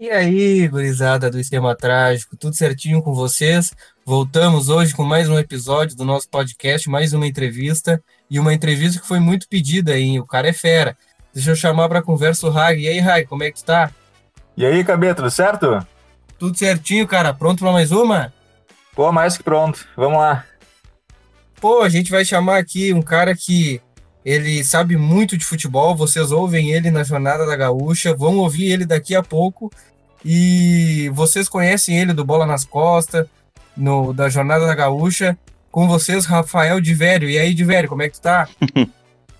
E aí, gurizada do Esquema Trágico, tudo certinho com vocês? Voltamos hoje com mais um episódio do nosso podcast, mais uma entrevista, e uma entrevista que foi muito pedida, hein? O cara é fera. Deixa eu chamar para conversa o Rag. E aí, Rag, como é que tu tá? E aí, Cabê, tudo certo? Tudo certinho, cara. Pronto para mais uma? Pô, mais que pronto. Vamos lá. Pô, a gente vai chamar aqui um cara que ele sabe muito de futebol. Vocês ouvem ele na Jornada da Gaúcha, vão ouvir ele daqui a pouco. E vocês conhecem ele do Bola nas Costas, no, da Jornada da Gaúcha. Com vocês, Rafael Divério. E aí, Divério, como é que tu tá?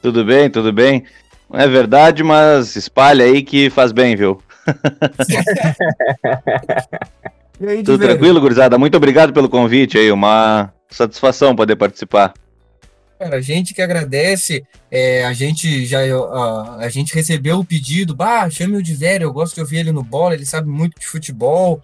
tudo bem, tudo bem. Não é verdade, mas espalha aí que faz bem, viu? aí, tudo tranquilo, gurizada? Muito obrigado pelo convite aí. Uma satisfação poder participar. Cara, a gente que agradece, é, a gente já a, a, gente recebeu o pedido, bah, chame o Divério, eu gosto de ouvir ele no bola, ele sabe muito de futebol.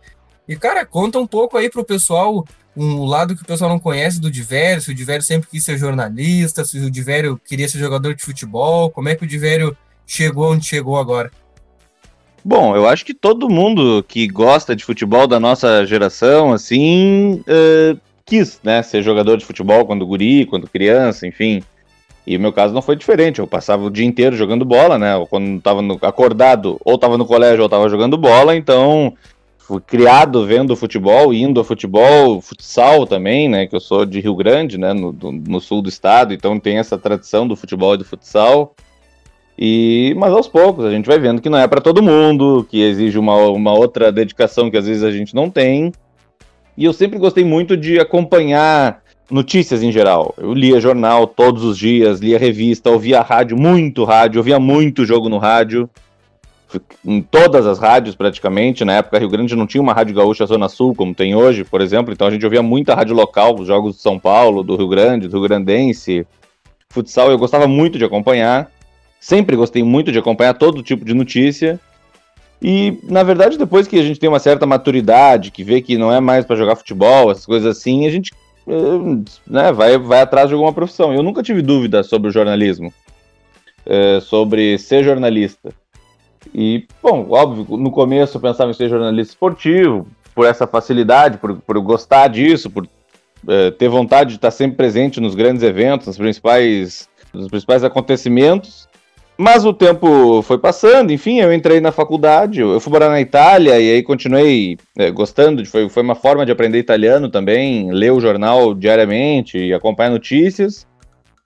E, cara, conta um pouco aí pro pessoal, um lado que o pessoal não conhece do Divério, se o Divério sempre quis ser jornalista, se o Divério queria ser jogador de futebol, como é que o Divério chegou onde chegou agora? Bom, eu acho que todo mundo que gosta de futebol da nossa geração, assim, uh, quis, né, ser jogador de futebol quando guri, quando criança, enfim. E o meu caso não foi diferente. Eu passava o dia inteiro jogando bola, né? Quando estava acordado, ou estava no colégio, ou estava jogando bola. Então, fui criado vendo futebol, indo a futebol, futsal também, né? Que eu sou de Rio Grande, né? No, do, no sul do estado. Então, tem essa tradição do futebol e do futsal. E, mas aos poucos a gente vai vendo que não é para todo mundo, que exige uma, uma outra dedicação que às vezes a gente não tem. E eu sempre gostei muito de acompanhar notícias em geral. Eu lia jornal todos os dias, lia revista, ouvia rádio, muito rádio, ouvia muito jogo no rádio. Em todas as rádios, praticamente. Na época, Rio Grande não tinha uma rádio gaúcha Zona Sul, como tem hoje, por exemplo. Então a gente ouvia muita rádio local, os jogos de São Paulo, do Rio Grande, do Rio Grandense. Futsal eu gostava muito de acompanhar. Sempre gostei muito de acompanhar todo tipo de notícia. E, na verdade, depois que a gente tem uma certa maturidade, que vê que não é mais para jogar futebol, essas coisas assim, a gente eh, né, vai, vai atrás de alguma profissão. Eu nunca tive dúvida sobre o jornalismo, é, sobre ser jornalista. E, bom, óbvio, no começo eu pensava em ser jornalista esportivo, por essa facilidade, por, por gostar disso, por é, ter vontade de estar sempre presente nos grandes eventos, nos principais, nos principais acontecimentos. Mas o tempo foi passando, enfim, eu entrei na faculdade, eu fui morar na Itália e aí continuei é, gostando, foi, foi uma forma de aprender italiano também, ler o jornal diariamente e acompanhar notícias.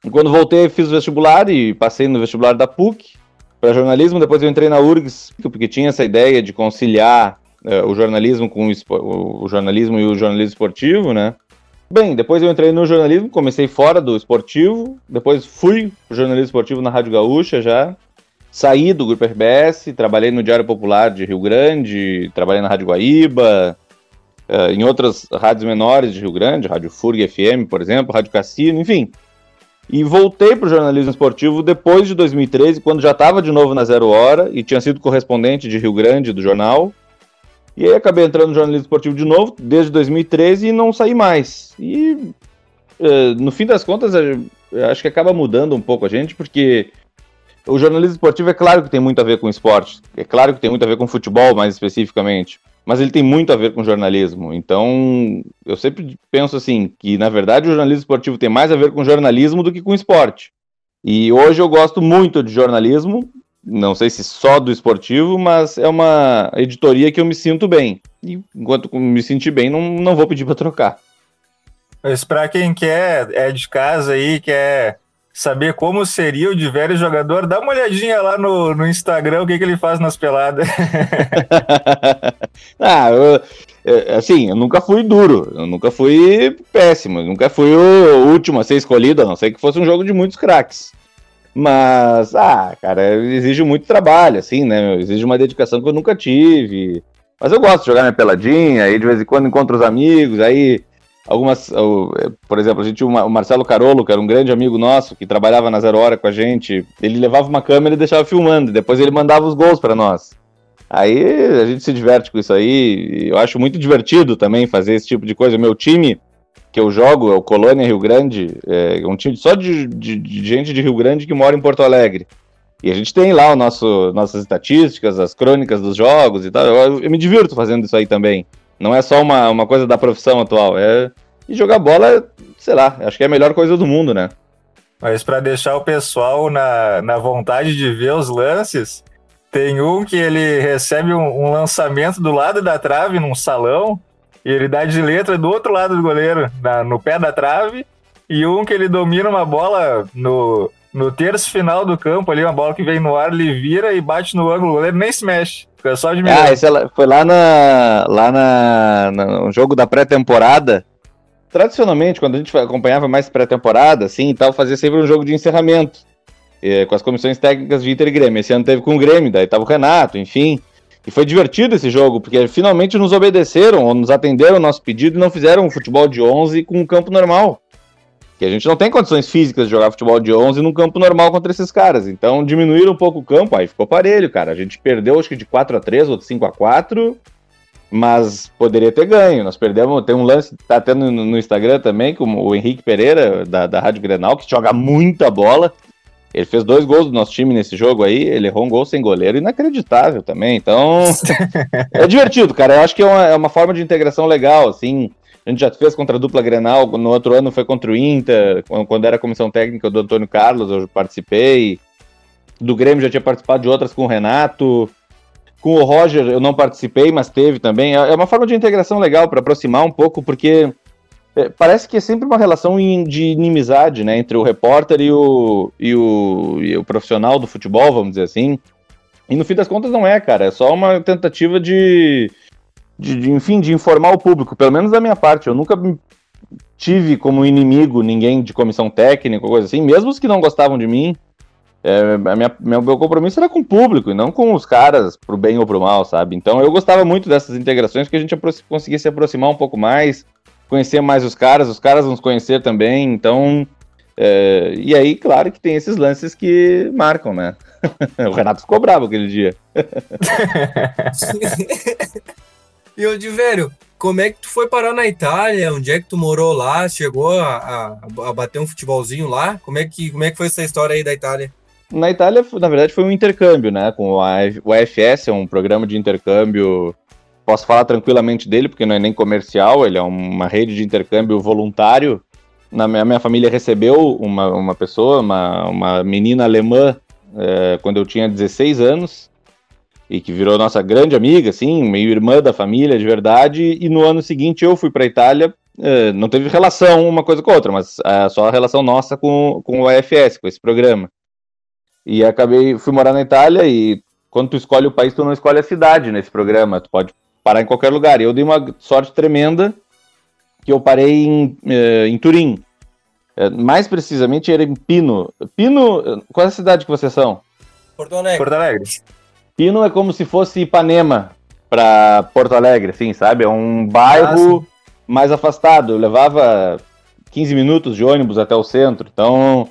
E quando voltei, fiz o vestibular e passei no vestibular da PUC para jornalismo, depois eu entrei na URGS, porque tinha essa ideia de conciliar é, o jornalismo com o, o jornalismo e o jornalismo esportivo, né? Bem, depois eu entrei no jornalismo, comecei fora do esportivo, depois fui pro jornalismo esportivo na Rádio Gaúcha já, saí do Grupo RBS, trabalhei no Diário Popular de Rio Grande, trabalhei na Rádio Guaíba, uh, em outras rádios menores de Rio Grande, Rádio FURG FM, por exemplo, Rádio Cassino, enfim. E voltei para o jornalismo esportivo depois de 2013, quando já estava de novo na Zero Hora e tinha sido correspondente de Rio Grande do jornal. E aí acabei entrando no jornalismo esportivo de novo, desde 2013, e não saí mais. E uh, no fim das contas, acho que acaba mudando um pouco a gente, porque o jornalismo esportivo é claro que tem muito a ver com esporte, é claro que tem muito a ver com futebol, mais especificamente, mas ele tem muito a ver com jornalismo. Então, eu sempre penso assim, que na verdade o jornalismo esportivo tem mais a ver com jornalismo do que com esporte. E hoje eu gosto muito de jornalismo, não sei se só do esportivo, mas é uma editoria que eu me sinto bem. E enquanto me sentir bem, não, não vou pedir para trocar. Mas para quem quer, é de casa aí, quer saber como seria o de velho jogador, dá uma olhadinha lá no, no Instagram, o que, que ele faz nas peladas. ah, eu, é, assim, eu nunca fui duro, eu nunca fui péssimo, eu nunca fui o último a ser escolhido, a não ser que fosse um jogo de muitos craques. Mas, ah, cara, exige muito trabalho, assim, né? Exige uma dedicação que eu nunca tive. Mas eu gosto de jogar minha peladinha, aí de vez em quando encontro os amigos, aí algumas. Por exemplo, a gente o Marcelo Carolo, que era um grande amigo nosso, que trabalhava na Zero Hora com a gente. Ele levava uma câmera e deixava filmando, depois ele mandava os gols para nós. Aí a gente se diverte com isso aí. Eu acho muito divertido também fazer esse tipo de coisa. Meu time que eu jogo, é o Colônia Rio Grande, é um time só de, de, de, gente de Rio Grande que mora em Porto Alegre. E a gente tem lá o nosso, nossas estatísticas, as crônicas dos jogos e tal. Eu, eu me divirto fazendo isso aí também. Não é só uma, uma coisa da profissão atual. É... E jogar bola, sei lá, acho que é a melhor coisa do mundo, né? Mas para deixar o pessoal na, na vontade de ver os lances, tem um que ele recebe um, um lançamento do lado da trave, num salão, e ele dá de letra do outro lado do goleiro, na, no pé da trave, e um que ele domina uma bola no, no terço final do campo ali, uma bola que vem no ar, ele vira e bate no ângulo, o goleiro nem se mexe. Fica só de Ah, esse é foi lá, na, lá na, no jogo da pré-temporada. Tradicionalmente, quando a gente acompanhava mais pré-temporada, assim e tal, fazia sempre um jogo de encerramento. Eh, com as comissões técnicas de Inter e Grêmio. Esse ano teve com o Grêmio, daí tava o Renato, enfim. E foi divertido esse jogo, porque finalmente nos obedeceram, ou nos atenderam o nosso pedido e não fizeram um futebol de 11 com um campo normal. Que a gente não tem condições físicas de jogar futebol de 11 num campo normal contra esses caras. Então diminuíram um pouco o campo, aí ficou parelho, cara. A gente perdeu acho que de 4 a 3 ou de 5 a 4 mas poderia ter ganho. Nós perdemos, tem um lance, tá tendo no, no Instagram também, com o Henrique Pereira, da, da Rádio Grenal, que joga muita bola. Ele fez dois gols do nosso time nesse jogo aí, ele errou um gol sem goleiro, inacreditável também. Então, é divertido, cara. Eu acho que é uma, é uma forma de integração legal, assim. A gente já fez contra a dupla Grenal, no outro ano foi contra o Inter, quando era a comissão técnica do Antônio Carlos, eu participei. Do Grêmio já tinha participado de outras com o Renato. Com o Roger eu não participei, mas teve também. É, é uma forma de integração legal para aproximar um pouco, porque é, parece que é sempre uma relação de inimizade, né, entre o repórter e o, e o, e o profissional do futebol, vamos dizer assim. E no fim das contas não é, cara, é só uma tentativa de, de, de enfim, de informar o público, pelo menos da minha parte. Eu nunca tive como inimigo ninguém de comissão técnica, coisa assim, mesmo os que não gostavam de mim. É, minha, meu, meu compromisso era com o público e não com os caras, pro bem ou pro mal, sabe? Então eu gostava muito dessas integrações que a gente conseguia se aproximar um pouco mais, conhecer mais os caras, os caras nos conhecer também, então. É, e aí, claro que tem esses lances que marcam, né? o Renato ficou bravo aquele dia. e o de velho, como é que tu foi parar na Itália? Onde é que tu morou lá? Chegou a, a, a, bater um futebolzinho lá? Como é, que, como é que foi essa história aí da Itália? Na Itália, na verdade, foi um intercâmbio, né? Com o AFS, é um programa de intercâmbio posso falar tranquilamente dele, porque não é nem comercial, ele é uma rede de intercâmbio voluntário. Na minha, minha família recebeu uma, uma pessoa, uma, uma menina alemã, é, quando eu tinha 16 anos, e que virou nossa grande amiga, assim, meio irmã da família de verdade. E no ano seguinte eu fui para a Itália. É, não teve relação uma coisa com a outra, mas é, só a relação nossa com, com o AFS, com esse programa. E acabei, fui morar na Itália e quando tu escolhe o país, tu não escolhe a cidade nesse programa. Tu pode parar em qualquer lugar. E eu dei uma sorte tremenda que eu parei em, eh, em Turim. Eh, mais precisamente era em Pino. Pino, qual é a cidade que vocês são? Porto Alegre. Porto Alegre. Pino é como se fosse Ipanema para Porto Alegre, assim, sabe? É um bairro ah, mais afastado. Eu levava 15 minutos de ônibus até o centro. Então,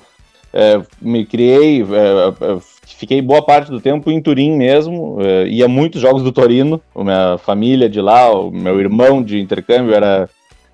é, me criei, é, fiquei boa parte do tempo em Turim mesmo, uh, ia muitos jogos do Torino, a minha família de lá, o meu irmão de intercâmbio era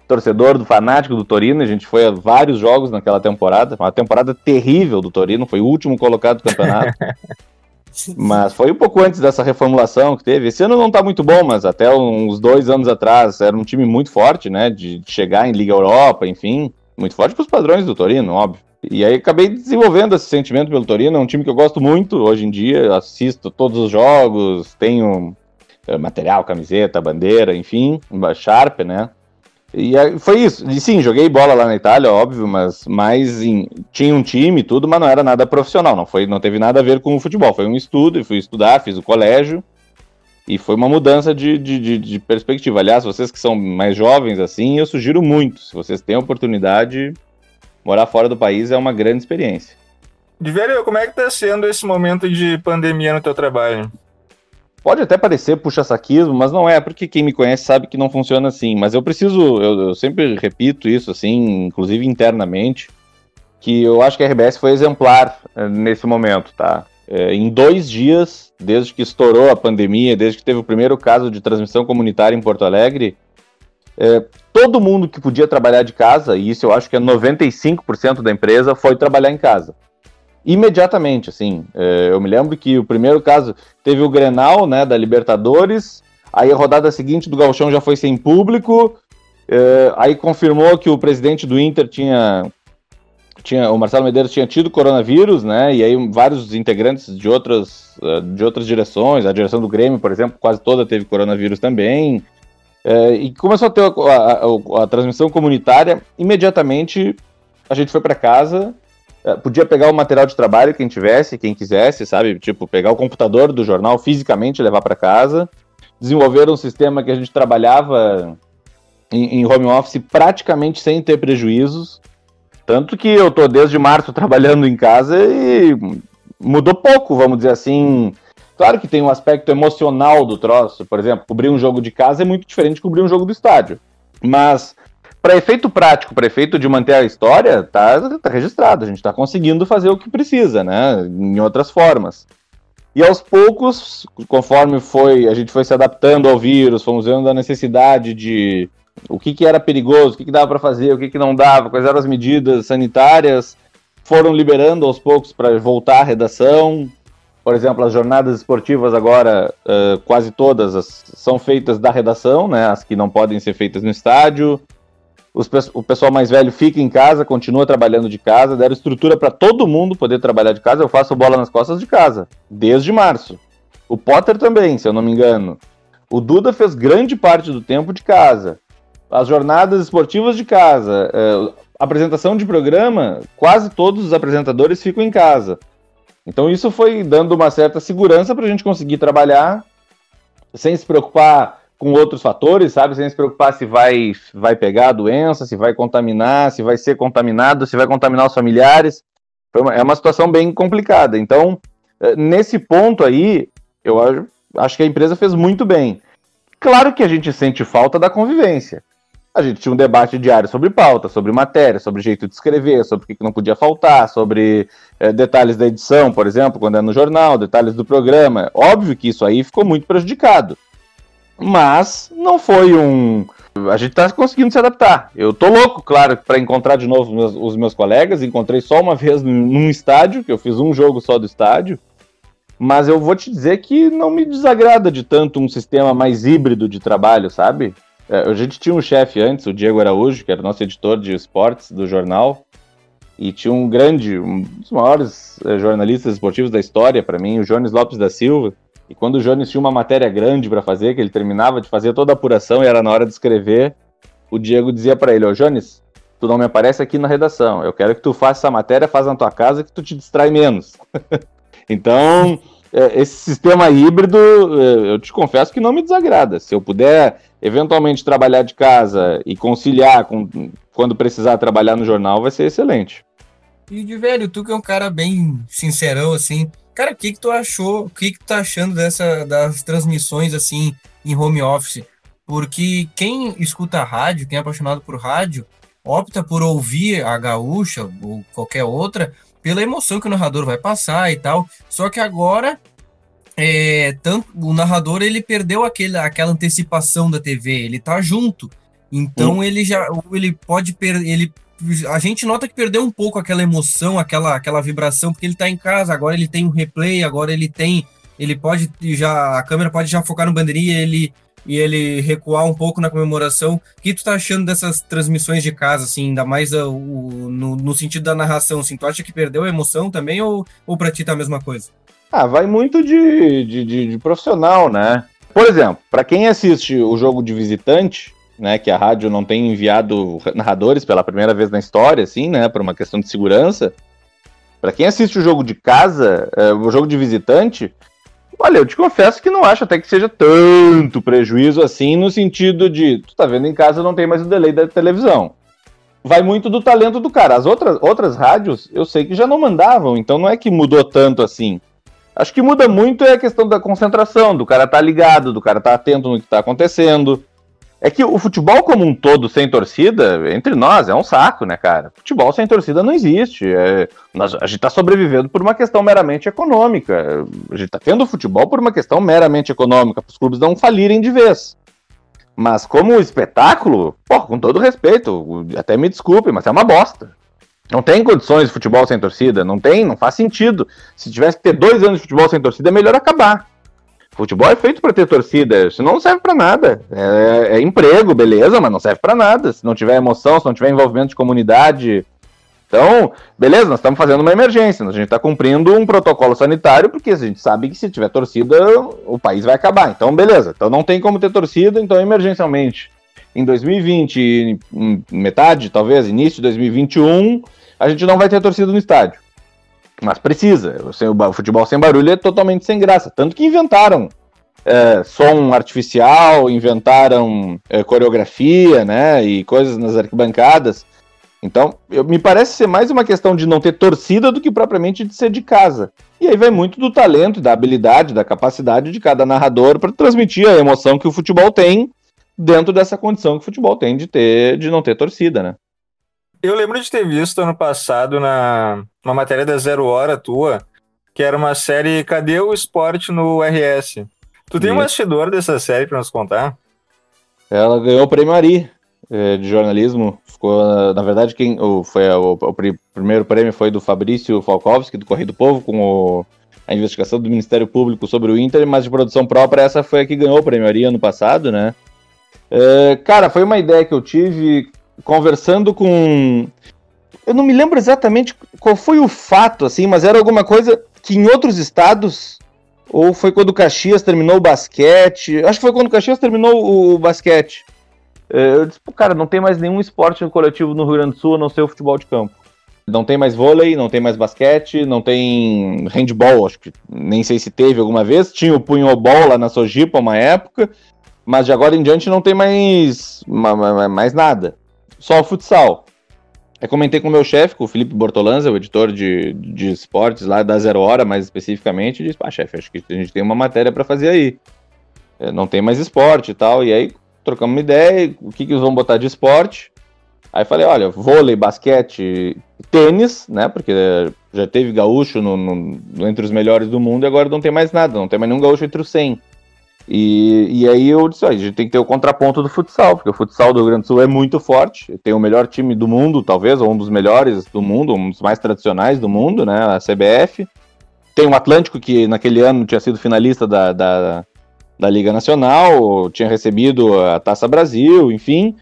torcedor do fanático do Torino, a gente foi a vários jogos naquela temporada, uma temporada terrível do Torino, foi o último colocado do campeonato. mas foi um pouco antes dessa reformulação que teve. Esse ano não está muito bom, mas até uns dois anos atrás era um time muito forte, né? De chegar em Liga Europa, enfim. Muito forte para os padrões do Torino, óbvio. E aí acabei desenvolvendo esse sentimento pelo Torino, é um time que eu gosto muito hoje em dia, assisto todos os jogos, tenho eh, material, camiseta, bandeira, enfim, Sharp, né? E foi isso. E sim, joguei bola lá na Itália, óbvio, mas mais em, tinha um time e tudo, mas não era nada profissional, não foi, não teve nada a ver com o futebol. Foi um estudo, fui estudar, fiz o colégio e foi uma mudança de, de, de, de perspectiva. Aliás, vocês que são mais jovens assim, eu sugiro muito. Se vocês têm a oportunidade, morar fora do país é uma grande experiência. De velho, como é que tá sendo esse momento de pandemia no teu trabalho? Pode até parecer puxa-saquismo, mas não é, porque quem me conhece sabe que não funciona assim. Mas eu preciso, eu, eu sempre repito isso, assim, inclusive internamente, que eu acho que a RBS foi exemplar eh, nesse momento, tá? É, em dois dias, desde que estourou a pandemia, desde que teve o primeiro caso de transmissão comunitária em Porto Alegre, é, todo mundo que podia trabalhar de casa, e isso eu acho que é 95% da empresa, foi trabalhar em casa. imediatamente, assim. É, eu me lembro que o primeiro caso teve o Grenal, né, da Libertadores, aí a rodada seguinte do Galchão já foi sem público, é, aí confirmou que o presidente do Inter tinha, tinha, o Marcelo Medeiros tinha tido coronavírus, né, e aí vários integrantes de outras, é, de outras direções, a direção do Grêmio, por exemplo, quase toda teve coronavírus também, é, e começou a ter a, a, a, transmissão comunitária, imediatamente a gente foi para casa, é, podia pegar o material de trabalho quem tivesse, quem quisesse, sabe? Tipo, pegar o computador do jornal fisicamente levar para casa, desenvolver um sistema que a gente trabalhava em, em, home office praticamente sem ter prejuízos. Tanto que eu tô desde março trabalhando em casa e mudou pouco, vamos dizer assim. Claro que tem um aspecto emocional do troço, por exemplo, cobrir um jogo de casa é muito diferente de cobrir um jogo do estádio. Mas para efeito prático, para efeito de manter a história, tá, tá registrado. A gente está conseguindo fazer o que precisa, né? Em outras formas. E aos poucos, conforme foi, a gente foi se adaptando ao vírus, fomos vendo a necessidade de o que, que era perigoso, o que, que dava para fazer, o que, que não dava, quais eram as medidas sanitárias, foram liberando aos poucos para voltar à redação. Por exemplo, as jornadas esportivas agora, uh, quase todas as, são feitas da redação, né? As que não podem ser feitas no estádio os, o pessoal mais velho fica em casa, continua trabalhando de casa, deram estrutura para todo mundo poder trabalhar de casa. Eu faço bola nas costas de casa, desde março. O Potter também, se eu não me engano. O Duda fez grande parte do tempo de casa. As jornadas esportivas de casa. É, apresentação de programa, quase todos os apresentadores ficam em casa. Então isso foi dando uma certa segurança para a gente conseguir trabalhar sem se preocupar com outros fatores, sabe? Sem se preocupar se vai, vai pegar a doença, se vai contaminar, se vai ser contaminado, se vai contaminar os familiares. Uma, é uma situação bem complicada. Então, eh, nesse ponto aí, eu acho, acho que a empresa fez muito bem. Claro que a gente sente falta da convivência. A gente tinha um debate diário sobre pauta, sobre matéria, sobre jeito de escrever, sobre o que não podia faltar, sobre é, detalhes da edição, por exemplo, quando é no jornal, detalhes do programa. Óbvio que isso aí ficou muito prejudicado. Mas não foi um. A gente tá conseguindo se adaptar. Eu tô louco, claro, para encontrar de novo meus, os meus colegas. Encontrei só uma vez num estádio, que eu fiz um jogo só do estádio. Mas eu vou te dizer que não me desagrada de tanto um sistema mais híbrido de trabalho, sabe? É, a gente tinha um chefe antes, o Diego Araújo, que era nosso editor de esportes do jornal, e tinha um grande, um dos maiores é, jornalistas esportivos da história para mim, o Jones Lopes da Silva, e quando o Jones tinha uma matéria grande para fazer, que ele terminava de fazer toda a apuração e era na hora de escrever, o Diego dizia para ele: Ô Jones, tu não me aparece aqui na redação. Eu quero que tu faça essa matéria, faz na tua casa que tu te distrai menos. então, é, esse sistema híbrido, é, eu te confesso que não me desagrada. Se eu puder eventualmente trabalhar de casa e conciliar com quando precisar trabalhar no jornal, vai ser excelente. E de velho, tu que é um cara bem sincerão assim, Cara, o que que tu achou? O que que tu tá achando dessa das transmissões assim em home office? Porque quem escuta rádio, quem é apaixonado por rádio, opta por ouvir a gaúcha ou qualquer outra pela emoção que o narrador vai passar e tal. Só que agora é, tanto o narrador ele perdeu aquele, aquela antecipação da TV, ele tá junto. Então hum. ele já ele pode per, ele a gente nota que perdeu um pouco aquela emoção, aquela, aquela vibração, porque ele tá em casa, agora ele tem um replay, agora ele tem. Ele pode já. A câmera pode já focar no bandeirinha ele, e ele recuar um pouco na comemoração. O que tu tá achando dessas transmissões de casa, assim, ainda mais o, o no, no, sentido da narração? Assim, tu acha que perdeu a emoção também ou, ou pra ti tá a mesma coisa? Ah, vai muito de, de, de, de profissional, né? Por exemplo, para quem assiste o jogo de visitante, né, que a rádio não tem enviado narradores pela primeira vez na história, assim, né, por uma questão de segurança. Para quem assiste o jogo de casa, é, o jogo de visitante, olha, eu te confesso que não acho até que seja tanto prejuízo assim, no sentido de, tu tá vendo em casa, não tem mais o delay da televisão. Vai muito do talento do cara. As outras, outras rádios, eu sei que já não mandavam, então não é que mudou tanto assim. Acho que muda muito é a questão da concentração, do cara tá ligado, do cara tá atento no que tá acontecendo. É que o futebol como um todo, sem torcida, entre nós, é um saco, né, cara? Futebol sem torcida não existe. É, nós, a gente tá sobrevivendo por uma questão meramente econômica. A gente tá tendo futebol por uma questão meramente econômica, para os clubes não falirem de vez. Mas como espetáculo, pô, com todo respeito, até me desculpe, mas é uma bosta. Não tem condições de futebol sem torcida, não tem, não faz sentido. Se tivesse que ter dois anos de futebol sem torcida, é melhor acabar. Futebol é feito para ter torcida, senão não serve para nada. É, é, emprego, beleza, mas não serve para nada. Se não tiver emoção, se não tiver envolvimento de comunidade. Então, beleza, nós estamos fazendo uma emergência, a gente está cumprindo um protocolo sanitário, porque a gente sabe que se tiver torcida, o país vai acabar. Então, beleza, então não tem como ter torcida, então emergencialmente. Em 2020, metade, talvez, início de 2021, a gente não vai ter torcida no estádio. Mas precisa. O futebol sem barulho é totalmente sem graça. Tanto que inventaram é, som artificial, inventaram é, coreografia, né? E coisas nas arquibancadas. Então, eu, me parece ser mais uma questão de não ter torcida do que propriamente de ser de casa. E aí vai muito do talento, da habilidade, da capacidade de cada narrador para transmitir a emoção que o futebol tem dentro dessa condição que o futebol tem de ter de não ter torcida, né? Eu lembro de ter visto ano passado na uma matéria da Zero Hora tua, que era uma série Cadê o Esporte no RS? Tu tem Isso. um bastidor dessa série para nos contar? Ela ganhou o prêmio Ari é, de jornalismo. Ficou, na verdade, quem o, foi o, o, primeiro prêmio foi do Fabrício Falkowski, do Correio do Povo, com o, a investigação do Ministério Público sobre o Inter, mas de produção própria, essa foi a que ganhou o prêmio Ari ano passado, né? É, cara, foi uma ideia que eu tive conversando com. Eu não me lembro exatamente qual foi o fato, assim, mas era alguma coisa que em outros estados. Ou foi quando o Caxias terminou o basquete. Acho que foi quando o Caxias terminou o basquete. É, eu disse, cara, não tem mais nenhum esporte coletivo no Rio Grande do Sul a não ser o futebol de campo. Não tem mais vôlei, não tem mais basquete, não tem handball, acho que nem sei se teve alguma vez. Tinha o punhobol lá na Sojipa uma época, mas de agora em diante não tem mais, mais nada só o futsal. Eu comentei com o meu chefe, com o Felipe Bortolanza, o editor de, de esportes lá da Zero Hora, mais especificamente, e disse: pá, chefe, acho que a gente tem uma matéria para fazer aí. É, não tem mais esporte e tal. E aí trocamos uma ideia, o que, que eles vão botar de esporte. Aí falei, olha, vôlei, basquete, tênis, né? Porque já teve gaúcho no, no, entre os melhores do mundo e agora não tem mais nada, não tem mais nenhum gaúcho entre os 100. E, e aí eu disse, ó, a gente tem que ter o contraponto do futsal, porque o futsal do Rio Grande do Sul é muito forte, tem o melhor time do mundo, talvez, ou um dos melhores do mundo, um dos mais tradicionais do mundo, né, a CBF. Tem o Atlântico, que naquele ano tinha sido finalista da, da, da Liga Nacional, tinha recebido a Taça Brasil, enfim.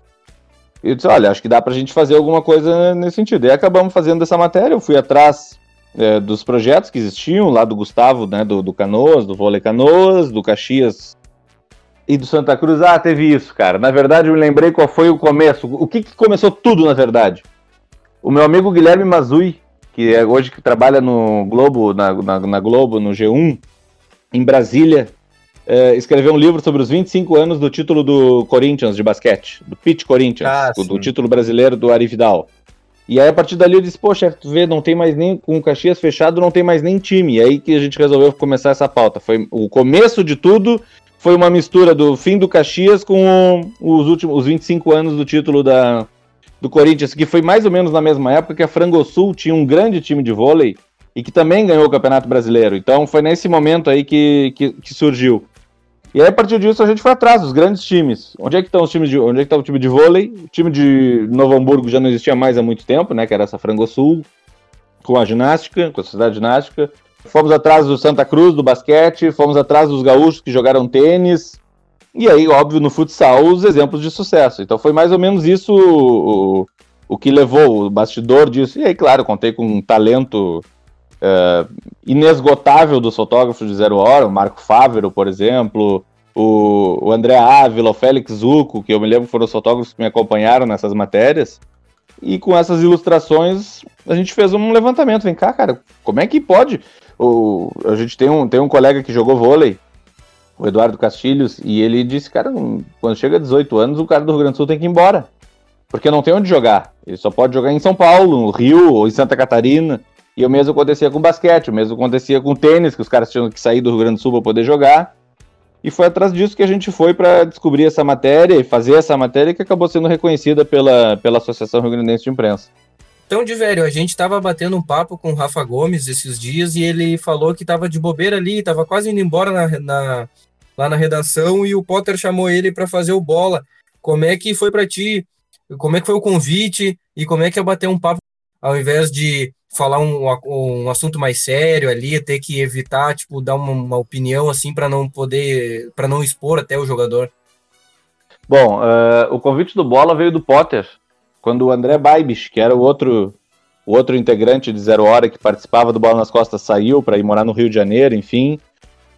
E eu disse, olha, acho que dá pra gente fazer alguma coisa nesse sentido. E acabamos fazendo essa matéria, eu fui atrás é, dos projetos que existiam, lá do Gustavo, né, do, do Canoas, do Vôlei Canoas, do Caxias e do Santa Cruz. Ah, teve isso, cara. Na verdade, eu me lembrei qual foi o começo. O que, que começou tudo, na verdade? O meu amigo Guilherme Mazui, que é hoje que trabalha no Globo, na, na, na Globo, no G1, em Brasília, é, escreveu um livro sobre os 25 anos do título do Corinthians de basquete, do Pit Corinthians, ah, do título brasileiro do Ari Vidal. E aí, a partir dali, eu disse, poxa, tu vê, não tem mais nem, com o Caxias fechado, não tem mais nem time. E aí que a gente resolveu começar essa pauta. Foi o começo de tudo, foi uma mistura do fim do Caxias com os últimos os 25 anos do título da, do Corinthians, que foi mais ou menos na mesma época que a Frangosul tinha um grande time de vôlei e que também ganhou o Campeonato Brasileiro. Então foi nesse momento aí que, que, que surgiu. E aí, a partir disso, a gente foi atrás dos grandes times. Onde é que estão os times de. Onde é que tá o time de vôlei? O time de Novo Hamburgo já não existia mais há muito tempo, né? Que era essa Frangosul, com a ginástica, com a sociedade ginástica. Fomos atrás do Santa Cruz, do basquete, fomos atrás dos gaúchos que jogaram tênis. E aí, óbvio, no futsal, os exemplos de sucesso. Então foi mais ou menos isso o, o que levou o bastidor disso. E aí, claro, contei com um talento uh, inesgotável dos fotógrafos de Zero Hora, o Marco Fávero, por exemplo, o, o André Ávila, o Félix Zuco, que eu me lembro foram os fotógrafos que me acompanharam nessas matérias. E com essas ilustrações, a gente fez um levantamento. Vem cá, cara, como é que pode? O, a gente tem um, tem um colega que jogou vôlei, o Eduardo Castilhos, e ele disse, cara, quando chega a 18 anos, o cara do Rio Grande do Sul tem que ir embora. Porque não tem onde jogar. Ele só pode jogar em São Paulo, no Rio ou em Santa Catarina. E o mesmo acontecia com basquete, o mesmo acontecia com tênis, que os caras tinham que sair do Rio Grande do Sul para poder jogar. E foi atrás disso que a gente foi para descobrir essa matéria e fazer essa matéria que acabou sendo reconhecida pela, pela Associação Rio Grandense de Imprensa. Então, de velho, a gente estava batendo um papo com o Rafa Gomes esses dias e ele falou que estava de bobeira ali, estava quase indo embora na, na, lá na redação e o Potter chamou ele para fazer o bola. Como é que foi para ti? Como é que foi o convite e como é que é bater um papo ao invés de falar um, um assunto mais sério ali, ter que evitar, tipo, dar uma, uma opinião assim para não poder, para não expor até o jogador? Bom, uh, o convite do Bola veio do Potter, quando o André Baibich, que era o outro, o outro integrante de Zero Hora que participava do Bola nas Costas, saiu para ir morar no Rio de Janeiro, enfim.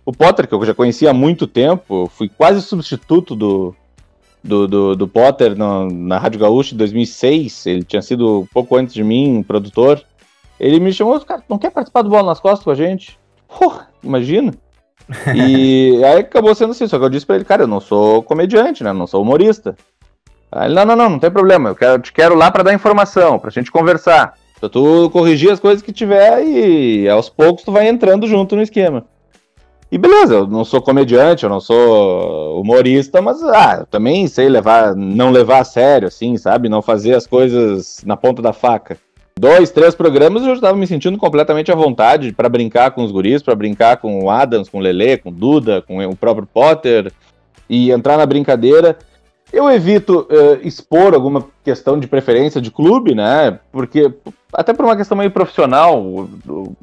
O Potter, que eu já conhecia há muito tempo, fui quase substituto do, do, do, do Potter no, na Rádio Gaúcha em 2006. Ele tinha sido um pouco antes de mim, um produtor. Ele me chamou, cara, não quer participar do Bola nas Costas com a gente? Porra, imagina. E aí acabou sendo assim, só que eu disse pra ele, cara, eu não sou comediante, né? Não sou humorista. Aí ele, não, não, não, não tem problema, eu quero, te quero lá para dar informação, pra gente conversar. Pra tu corrigir as coisas que tiver e aos poucos tu vai entrando junto no esquema. E beleza, eu não sou comediante, eu não sou humorista, mas ah, também sei levar, não levar a sério, assim, sabe? Não fazer as coisas na ponta da faca. Dois, três programas eu já estava me sentindo completamente à vontade para brincar com os guris, para brincar com o Adams, com o Lele, com o Duda, com o próprio Potter e entrar na brincadeira. Eu evito uh, expor alguma questão de preferência de clube, né? Porque, até por uma questão meio profissional,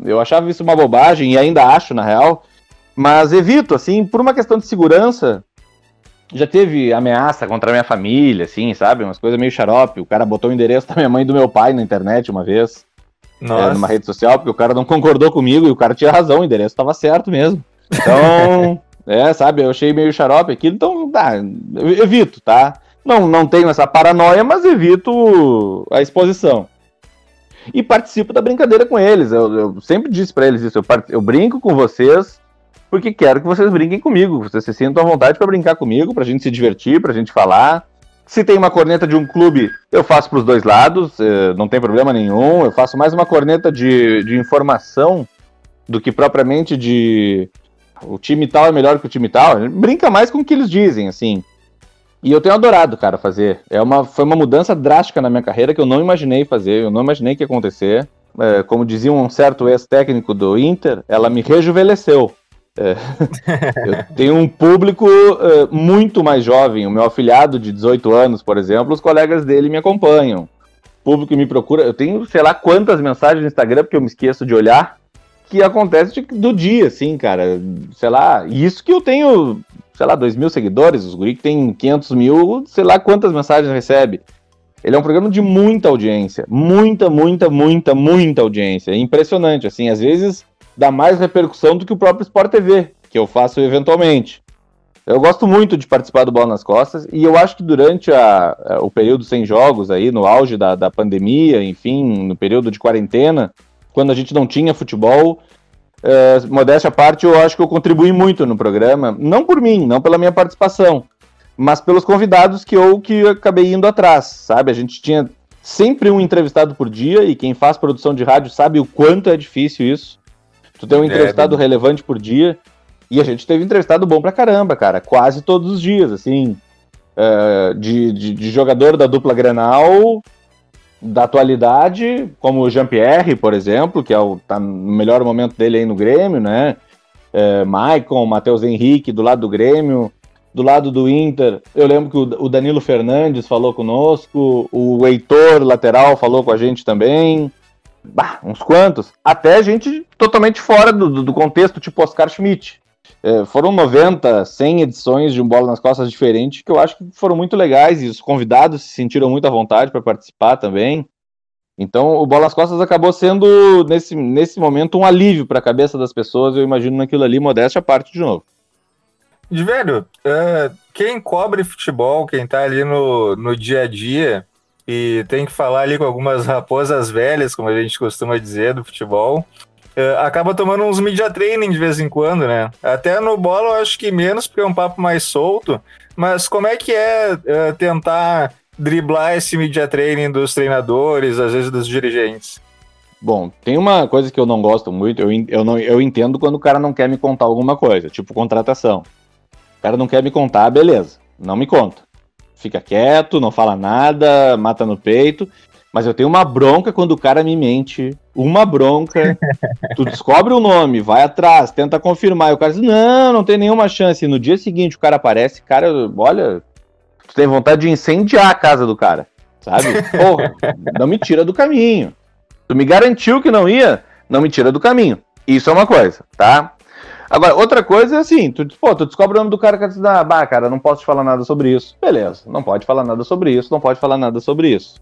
eu achava isso uma bobagem e ainda acho, na real. Mas evito, assim, por uma questão de segurança. Já teve ameaça contra a minha família, assim, sabe? Umas coisas meio xarope. O cara botou o endereço da minha mãe e do meu pai na internet uma vez. É, numa rede social, porque o cara não concordou comigo e o cara tinha razão, o endereço estava certo mesmo. Então, é, sabe, eu achei meio xarope aquilo, então, tá, evito, tá? Não, não tenho essa paranoia, mas evito a exposição. E participo da brincadeira com eles. Eu, eu sempre disse para eles isso. Eu, eu brinco com vocês porque quero que vocês brinquem comigo, vocês se sintam à vontade para brincar comigo, para a gente se divertir, para a gente falar. Se tem uma corneta de um clube, eu faço para os dois lados, eh, não tem problema nenhum. Eu faço mais uma corneta de, de informação do que propriamente de o time tal é melhor que o time tal. Brinca mais com o que eles dizem, assim. E eu tenho adorado, cara, fazer. É uma, foi uma mudança drástica na minha carreira que eu não imaginei fazer, eu não imaginei que ia acontecer. É, como dizia um certo ex-técnico do Inter, ela me rejuvenesceu. É, eu tenho um público uh, muito mais jovem. O meu afilhado de 18 anos, por exemplo, os colegas dele me acompanham. O público me procura. Eu tenho, sei lá, quantas mensagens no Instagram, porque eu me esqueço de olhar, que acontece do dia, assim, cara. Sei lá, isso que eu tenho, sei lá, 2 mil seguidores, os guri que tem 500 mil, sei lá quantas mensagens recebe. Ele é um programa de muita audiência. Muita, muita, muita, muita audiência. É impressionante, assim, às vezes dá mais repercussão do que o próprio Sport TV, que eu faço eventualmente. Eu gosto muito de participar do Bola nas Costas e eu acho que durante a, a, o período sem jogos, aí, no auge da, da pandemia, enfim, no período de quarentena, quando a gente não tinha futebol, é, modéstia à parte, eu acho que eu contribuí muito no programa, não por mim, não pela minha participação, mas pelos convidados que eu que acabei indo atrás, sabe? A gente tinha sempre um entrevistado por dia e quem faz produção de rádio sabe o quanto é difícil isso. Tu tem um entrevistado é, relevante por dia. E a gente teve entrevistado bom pra caramba, cara. Quase todos os dias, assim. Uh, de, de, de, jogador da dupla Grenal, da atualidade, como o Jean-Pierre, por exemplo, que é o, tá no melhor momento dele aí no Grêmio, né? Uh, Maicon, Matheus Henrique, do lado do Grêmio. Do lado do Inter, eu lembro que o, o Danilo Fernandes falou conosco, o Heitor, lateral, falou com a gente também. Bah, uns quantos. Até gente totalmente fora do, do contexto, tipo Oscar Schmidt. É, foram 90, 100 edições de um Bola nas Costas diferente, que eu acho que foram muito legais e os convidados se sentiram muito à vontade para participar também. Então, o Bola nas Costas acabou sendo, nesse, nesse momento, um alívio para a cabeça das pessoas. Eu imagino naquilo ali, modéstia à parte de novo. De velho, uh, quem cobre futebol, quem tá ali no, no dia a dia, e tem que falar ali com algumas raposas velhas, como a gente costuma dizer, do futebol. Uh, acaba tomando uns media training de vez em quando, né? Até no bola eu acho que menos, porque é um papo mais solto. Mas como é que é uh, tentar driblar esse media training dos treinadores, às vezes dos dirigentes? Bom, tem uma coisa que eu não gosto muito, eu, eu, não, eu entendo quando o cara não quer me contar alguma coisa, tipo contratação. O cara não quer me contar, beleza, não me conta fica quieto, não fala nada, mata no peito. Mas eu tenho uma bronca quando o cara me mente. Uma bronca. tu descobre o nome, vai atrás, tenta confirmar. E o cara diz: Não, não tem nenhuma chance. E no dia seguinte o cara aparece, cara, olha, tu tem vontade de incendiar a casa do cara. Sabe? Porra, não me tira do caminho. Tu me garantiu que não ia, não me tira do caminho. Isso é uma coisa, tá? Agora, outra coisa é assim, tu, pô, tu descobre o nome do cara que diz, ah, bah, cara, não posso te falar nada sobre isso. Beleza, não pode falar nada sobre isso, não pode falar nada sobre isso.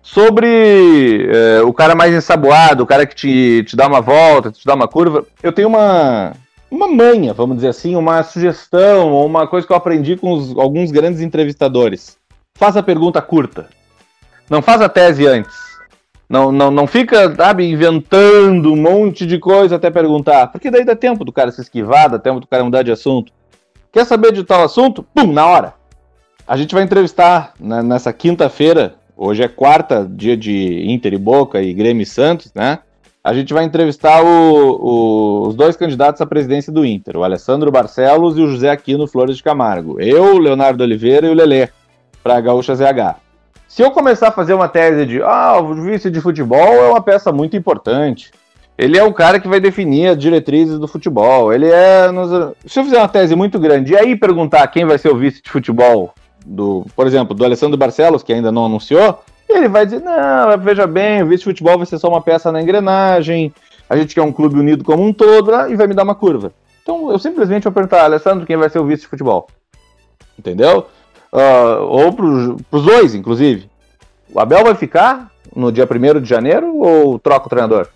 Sobre é, o cara mais ensaboado, o cara que te, te dá uma volta, te dá uma curva, eu tenho uma, uma manha, vamos dizer assim, uma sugestão, ou uma coisa que eu aprendi com os, alguns grandes entrevistadores. Faça a pergunta curta. Não faz a tese antes. Não, não, não fica, sabe, inventando um monte de coisa até perguntar. Porque daí dá tempo do cara se esquivar, dá tempo do cara mudar de assunto. Quer saber de tal assunto? Pum, na hora. A gente vai entrevistar nessa quinta-feira. Hoje é quarta, dia de Inter e Boca e Grêmio e Santos, né? A gente vai entrevistar o, o, os dois candidatos à presidência do Inter, o Alessandro Barcelos e o José Aquino Flores de Camargo. Eu, Leonardo Oliveira e o Lelê, para Gaúcha ZH. Se eu começar a fazer uma tese de, ah, o vice de futebol é uma peça muito importante, ele é o cara que vai definir as diretrizes do futebol, ele é... Se eu fizer uma tese muito grande e aí perguntar quem vai ser o vice de futebol, do, por exemplo, do Alessandro Barcelos, que ainda não anunciou, ele vai dizer, não, veja bem, o vice de futebol vai ser só uma peça na engrenagem, a gente quer um clube unido como um todo, e vai me dar uma curva. Então eu simplesmente vou perguntar, Alessandro, quem vai ser o vice de futebol? Entendeu? Uh, ou para os dois, inclusive. O Abel vai ficar no dia 1 de janeiro ou troca o treinador?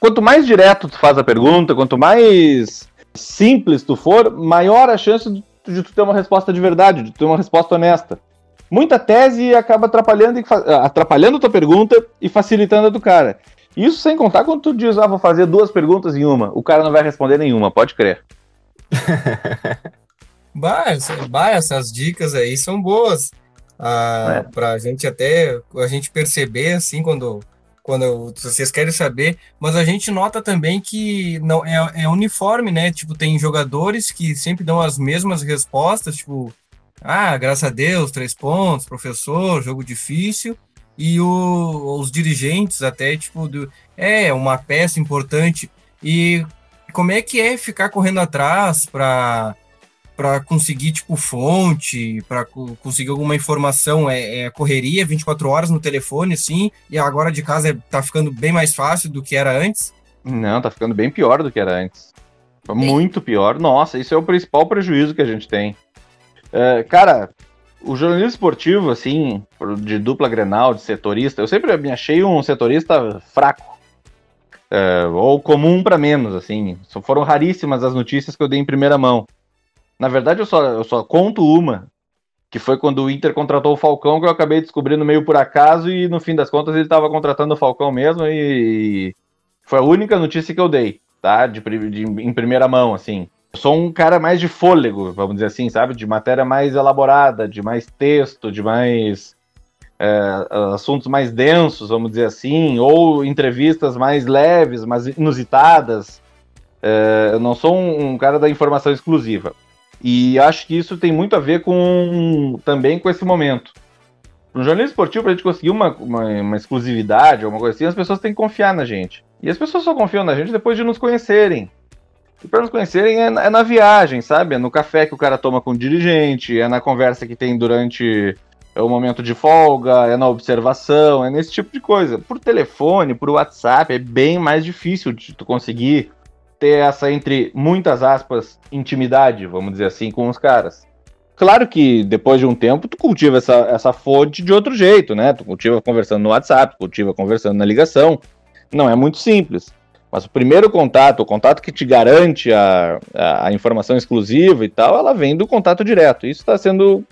Quanto mais direto tu faz a pergunta, quanto mais simples tu for, maior a chance de, tu ter uma resposta de verdade, de tu ter uma resposta honesta. Muita tese acaba atrapalhando, atrapalhando a tua pergunta e facilitando a do cara. Isso sem contar quando tu diz, ah, vou fazer duas perguntas em uma. O cara não vai responder nenhuma, pode crer. Bah, bah, essas dicas aí são boas. Ah, é. Pra gente até a gente perceber assim quando quando vocês querem saber, mas a gente nota também que não é, é uniforme, né? Tipo, tem jogadores que sempre dão as mesmas respostas, tipo, ah, graças a Deus, três pontos, professor, jogo difícil, e o, os dirigentes até, tipo, do, é uma peça importante. E como é que é ficar correndo atrás para para conseguir, tipo, fonte, para conseguir alguma informação, é, é, correria 24 horas no telefone, assim, e agora de casa é, tá ficando bem mais fácil do que era antes? Não, tá ficando bem pior do que era antes. Muito pior. Nossa, isso é o principal prejuízo que a gente tem. É, cara, o jornalismo esportivo, assim, de dupla grenal, de setorista, eu sempre me achei um setorista fraco. É, ou comum para menos, assim. Só foram raríssimas as notícias que eu dei em primeira mão. Na verdade, eu só, eu só conto uma, que foi quando o Inter contratou o Falcão, que eu acabei descobrindo meio por acaso, e no fim das contas ele estava contratando o Falcão mesmo, e foi a única notícia que eu dei, tá? De, de, em primeira mão, assim. Eu sou um cara mais de fôlego, vamos dizer assim, sabe? De matéria mais elaborada, de mais texto, de mais. É, assuntos mais densos, vamos dizer assim, ou entrevistas mais leves, mais inusitadas. É, eu não sou um, um cara da informação exclusiva. E acho que isso tem muito a ver com também com esse momento. No jornalismo esportivo, para a gente conseguir uma, uma, uma exclusividade, alguma coisa assim, as pessoas têm que confiar na gente. E as pessoas só confiam na gente depois de nos conhecerem. E para nos conhecerem é, é, na viagem, sabe? É no café que o cara toma com o dirigente, é na conversa que tem durante o momento de folga, é na observação, é nesse tipo de coisa. Por telefone, por WhatsApp, é bem mais difícil de tu conseguir ter essa, entre muitas aspas, intimidade, vamos dizer assim, com os caras. Claro que depois de um tempo tu cultiva essa, essa fonte de outro jeito, né? Tu cultiva conversando no WhatsApp, cultiva conversando na ligação. Não é muito simples. Mas o primeiro contato, o contato que te garante a, a, a informação exclusiva e tal, ela vem do contato direto. Isso está sendo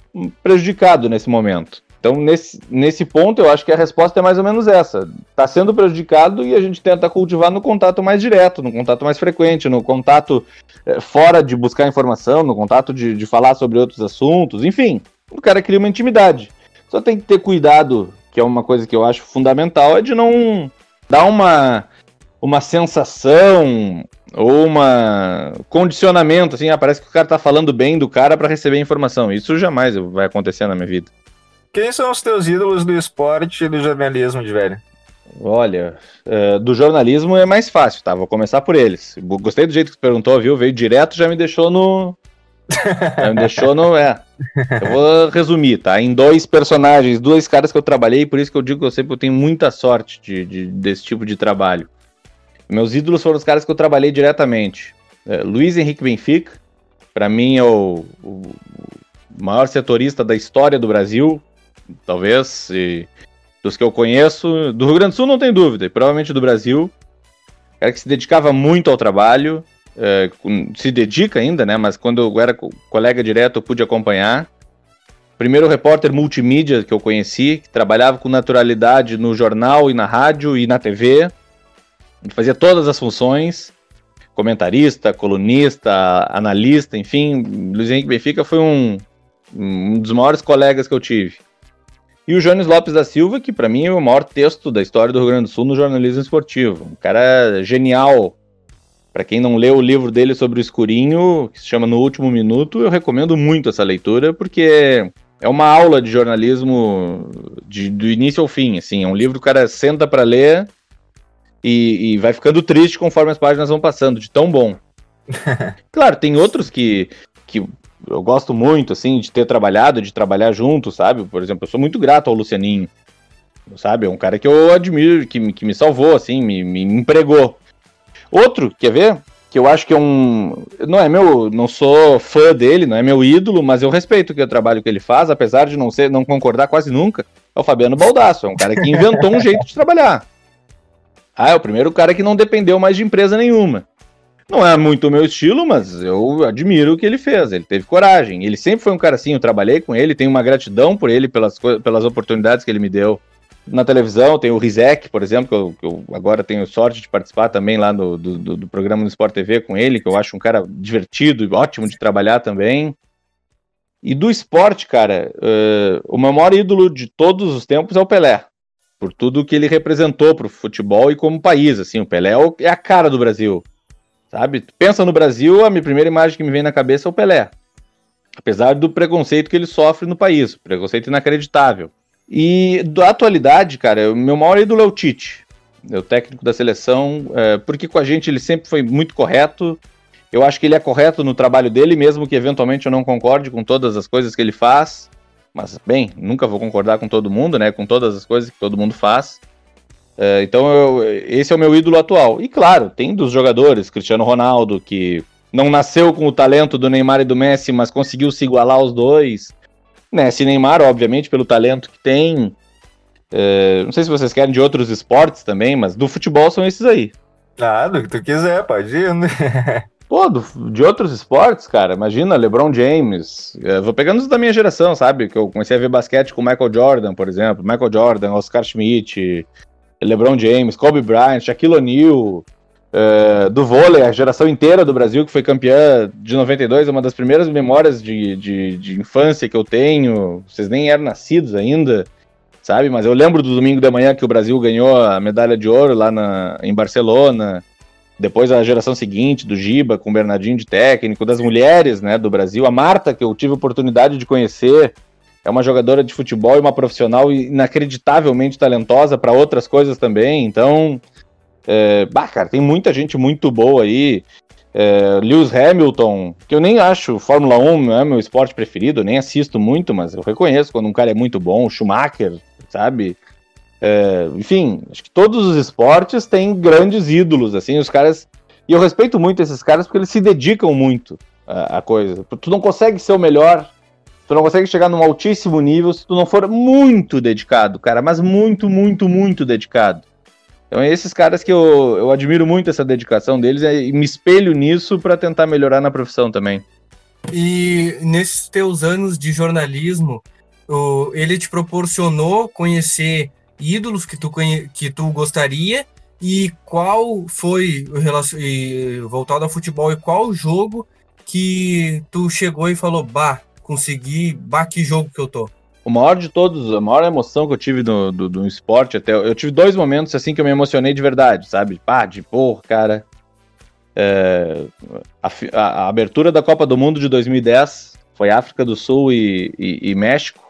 prejudicado nesse momento. Então, nesse, nesse ponto, eu acho que a resposta é mais ou menos essa. Está sendo prejudicado e a gente tenta cultivar no contato mais direto, no contato mais frequente, no contato é, fora de buscar informação, no contato de, de falar sobre outros assuntos, enfim. O cara cria uma intimidade. Só tem que ter cuidado, que é uma coisa que eu acho fundamental, é de não dar uma, uma sensação ou uma condicionamento, assim, ah, parece que o cara tá falando bem do cara para receber informação. Isso jamais vai acontecer na minha vida. Quem são os teus ídolos do esporte e do jornalismo de velho? Olha, uh, do jornalismo é mais fácil, tá? Vou começar por eles. Gostei do jeito que tu perguntou, viu? Veio direto, já me deixou no, me deixou no. É. Eu vou resumir, tá? Em dois personagens, dois caras que eu trabalhei, por isso que eu digo que eu sempre tenho muita sorte de, de desse tipo de trabalho. Meus ídolos foram os caras que eu trabalhei diretamente. É, Luiz Henrique Benfica, para mim é o, o, maior setorista da história do Brasil, talvez, dos que eu conheço. Do Rio Grande do Sul não tem dúvida, e provavelmente do Brasil. Cara que se dedicava muito ao trabalho, é, se dedica ainda, né? Mas quando eu era colega direto eu pude acompanhar. Primeiro repórter multimídia que eu conheci, que trabalhava com naturalidade no jornal e na rádio e na TV. Fazia todas as funções comentarista, colunista, analista, enfim, Luiz Henrique Benfica foi um, um dos maiores colegas que eu tive. E o Jones Lopes da Silva, que para mim é o maior texto da história do Rio Grande do Sul no jornalismo esportivo. Um cara genial. Para quem não leu o livro dele sobre o escurinho, que se chama No Último Minuto, eu recomendo muito essa leitura, porque é uma aula de jornalismo de, do início ao fim. Assim, é um livro que o cara senta para ler e, e, vai ficando triste conforme as páginas vão passando, de tão bom. claro, tem outros que, que eu gosto muito, assim, de ter trabalhado, de trabalhar junto, sabe? Por exemplo, eu sou muito grato ao Lucianinho, sabe? É um cara que eu admiro, que, que me salvou, assim, me, me empregou. Outro, quer ver? Que eu acho que é um. Não é meu. Não sou fã dele, não é meu ídolo, mas eu respeito o, que o trabalho que ele faz, apesar de não ser, não concordar quase nunca. É o Fabiano Baldasso. É um cara que inventou um jeito de trabalhar. Ah, é o primeiro cara que não dependeu mais de empresa nenhuma. Não é muito o meu estilo, mas eu admiro o que ele fez. Ele teve coragem. Ele sempre foi um cara assim, eu trabalhei com ele, tenho uma gratidão por ele, pelas, pelas oportunidades que ele me deu na televisão. Tem o Rizek, por exemplo, que eu, que eu, agora tenho sorte de participar também lá do, do, do, programa do Sport TV com ele, que eu acho um cara divertido e ótimo de trabalhar também. E do esporte, cara, uh, o meu maior ídolo de todos os tempos é o Pelé por tudo que ele representou para o futebol e como país. Assim, o Pelé é, é a cara do Brasil, sabe? Pensa no Brasil, a minha primeira imagem que me vem na cabeça é o Pelé. Apesar do preconceito que ele sofre no país, preconceito inacreditável. E da atualidade, cara, o meu maior ídolo é o Tite, é o técnico da seleção, é, porque com a gente ele sempre foi muito correto. Eu acho que ele é correto no trabalho dele, mesmo que eventualmente eu não concorde com todas as coisas que ele faz. Mas, bem, nunca vou concordar com todo mundo, né? Com todas as coisas que todo mundo faz. É, então, eu, esse é o meu ídolo atual. E, claro, tem dos jogadores, Cristiano Ronaldo, que não nasceu com o talento do Neymar e do Messi, mas conseguiu se igualar aos dois. Messi e Neymar, obviamente, pelo talento que tem. É, não sei se vocês querem de outros esportes também, mas do futebol são esses aí. Ah, do que tu quiser, pode ir. Né? Pô, do, de outros esportes, cara, imagina, LeBron James. Eu vou pegando os da minha geração, sabe? Que eu comecei a ver basquete com Michael Jordan, por exemplo. Michael Jordan, Oscar Schmidt, LeBron James, Kobe Bryant, Shaquille O'Neal. Uh, do vôlei, a geração inteira do Brasil que foi campeã de 92, é uma das primeiras memórias de, de, de infância que eu tenho. Vocês nem eram nascidos ainda, sabe? Mas eu lembro do domingo da manhã que o Brasil ganhou a medalha de ouro lá na, em Barcelona. Depois a geração seguinte, do Giba, com o Bernardinho de técnico, das mulheres né, do Brasil. A Marta, que eu tive oportunidade de conhecer, é uma jogadora de futebol e uma profissional inacreditavelmente talentosa para outras coisas também. Então, é, bah, cara, tem muita gente muito boa aí. É, Lewis Hamilton, que eu nem acho Fórmula 1 não é meu esporte preferido, nem assisto muito, mas eu reconheço quando um cara é muito bom. Schumacher, sabe? É, enfim, acho que todos os esportes têm grandes ídolos, assim, os caras. E eu respeito muito esses caras porque eles se dedicam muito à, à coisa. Tu não consegue ser o melhor, tu não consegue chegar num altíssimo nível se tu não for muito dedicado, cara, mas muito, muito, muito dedicado. Então é esses caras que eu, eu admiro muito essa dedicação deles e me espelho nisso para tentar melhorar na profissão também. E nesses teus anos de jornalismo, ele te proporcionou conhecer ídolos que tu, que tu gostaria e qual foi o voltado ao futebol e qual jogo que tu chegou e falou, bah, consegui, bah, que jogo que eu tô. O maior de todos, a maior emoção que eu tive do, do, do esporte até. Eu tive dois momentos assim que eu me emocionei de verdade, sabe? Pá, de porra, cara. É, a, a, abertura da Copa do Mundo de 2010 foi África do Sul e, e, e México.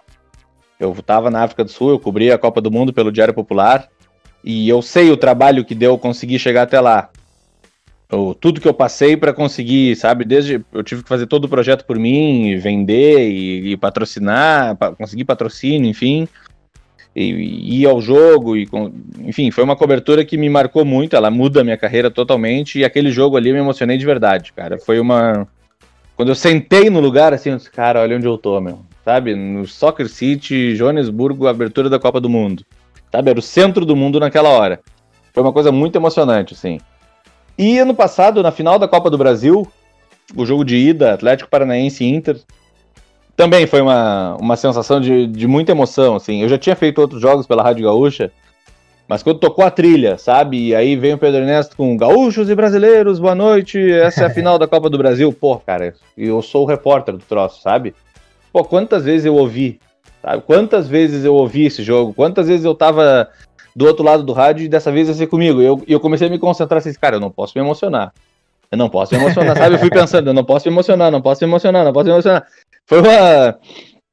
Eu estava na África do Sul, eu cobri a Copa do Mundo pelo Diário Popular e eu sei o trabalho que deu conseguir chegar até lá. O, tudo que eu passei para conseguir, sabe? Desde eu tive que fazer todo o projeto por mim, vender e, e patrocinar, pa, conseguir patrocínio, enfim, e, e ir ao jogo e, enfim, foi uma cobertura que me marcou muito. Ela muda a minha carreira totalmente e aquele jogo ali eu me emocionei de verdade, cara. Foi uma quando eu sentei no lugar assim, eu disse, cara, olha onde eu tô, meu. Sabe? No Soccer City, Joanesburgo, abertura da Copa do Mundo. Sabe? Era o centro do mundo naquela hora. Foi uma coisa muito emocionante, assim. E ano passado, na final da Copa do Brasil, o jogo de ida, Atlético Paranaense e Inter, também foi uma, uma sensação de, de muita emoção, assim. Eu já tinha feito outros jogos pela Rádio Gaúcha, mas quando tocou a trilha, sabe? E aí vem o Pedro Ernesto com Gaúchos e Brasileiros, boa noite, essa é a final da Copa do Brasil. Pô, cara, eu sou o repórter do troço, sabe? Pô, quantas vezes eu ouvi, sabe? Quantas vezes eu ouvi esse jogo, quantas vezes eu tava do outro lado do rádio e dessa vez ia ser comigo. E eu, eu comecei a me concentrar assim, cara, eu não posso me emocionar. Eu não posso me emocionar, sabe? Eu fui pensando, eu não posso me emocionar, não posso me emocionar, não posso me emocionar. Foi uma.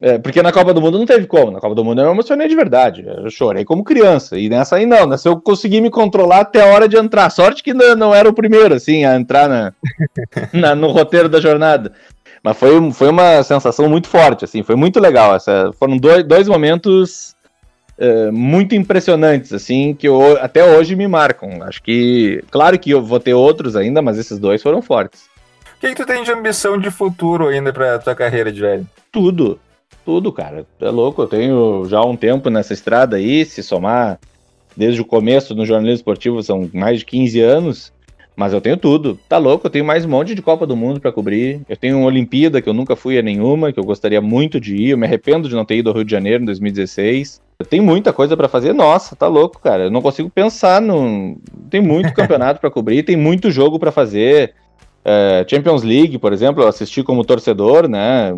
É, porque na Copa do Mundo não teve como. Na Copa do Mundo eu me emocionei de verdade. Eu chorei como criança. E nessa aí não. Nessa eu consegui me controlar até a hora de entrar. Sorte que não, não era o primeiro, assim, a entrar na, na, no roteiro da jornada. Mas foi, foi uma sensação muito forte, assim. Foi muito legal. Essa, foram dois, dois momentos é, muito impressionantes, assim, que eu, até hoje me marcam. Acho que, claro que eu vou ter outros ainda, mas esses dois foram fortes. O que, que tu tem de ambição de futuro ainda pra tua carreira de velho? Tudo. Tudo, cara. É louco. Eu tenho já um tempo nessa estrada aí, se somar desde o começo no jornalismo esportivo, são mais de 15 anos. Mas eu tenho tudo. Tá louco, eu tenho mais um monte de Copa do Mundo para cobrir. Eu tenho uma Olimpíada que eu nunca fui a nenhuma, que eu gostaria muito de ir. Eu me arrependo de não ter ido ao Rio de Janeiro em 2016. Tem muita coisa para fazer. Nossa, tá louco, cara. Eu não consigo pensar no. Tem muito campeonato para cobrir, tem muito jogo para fazer. É, Champions League, por exemplo, eu assisti como torcedor, né?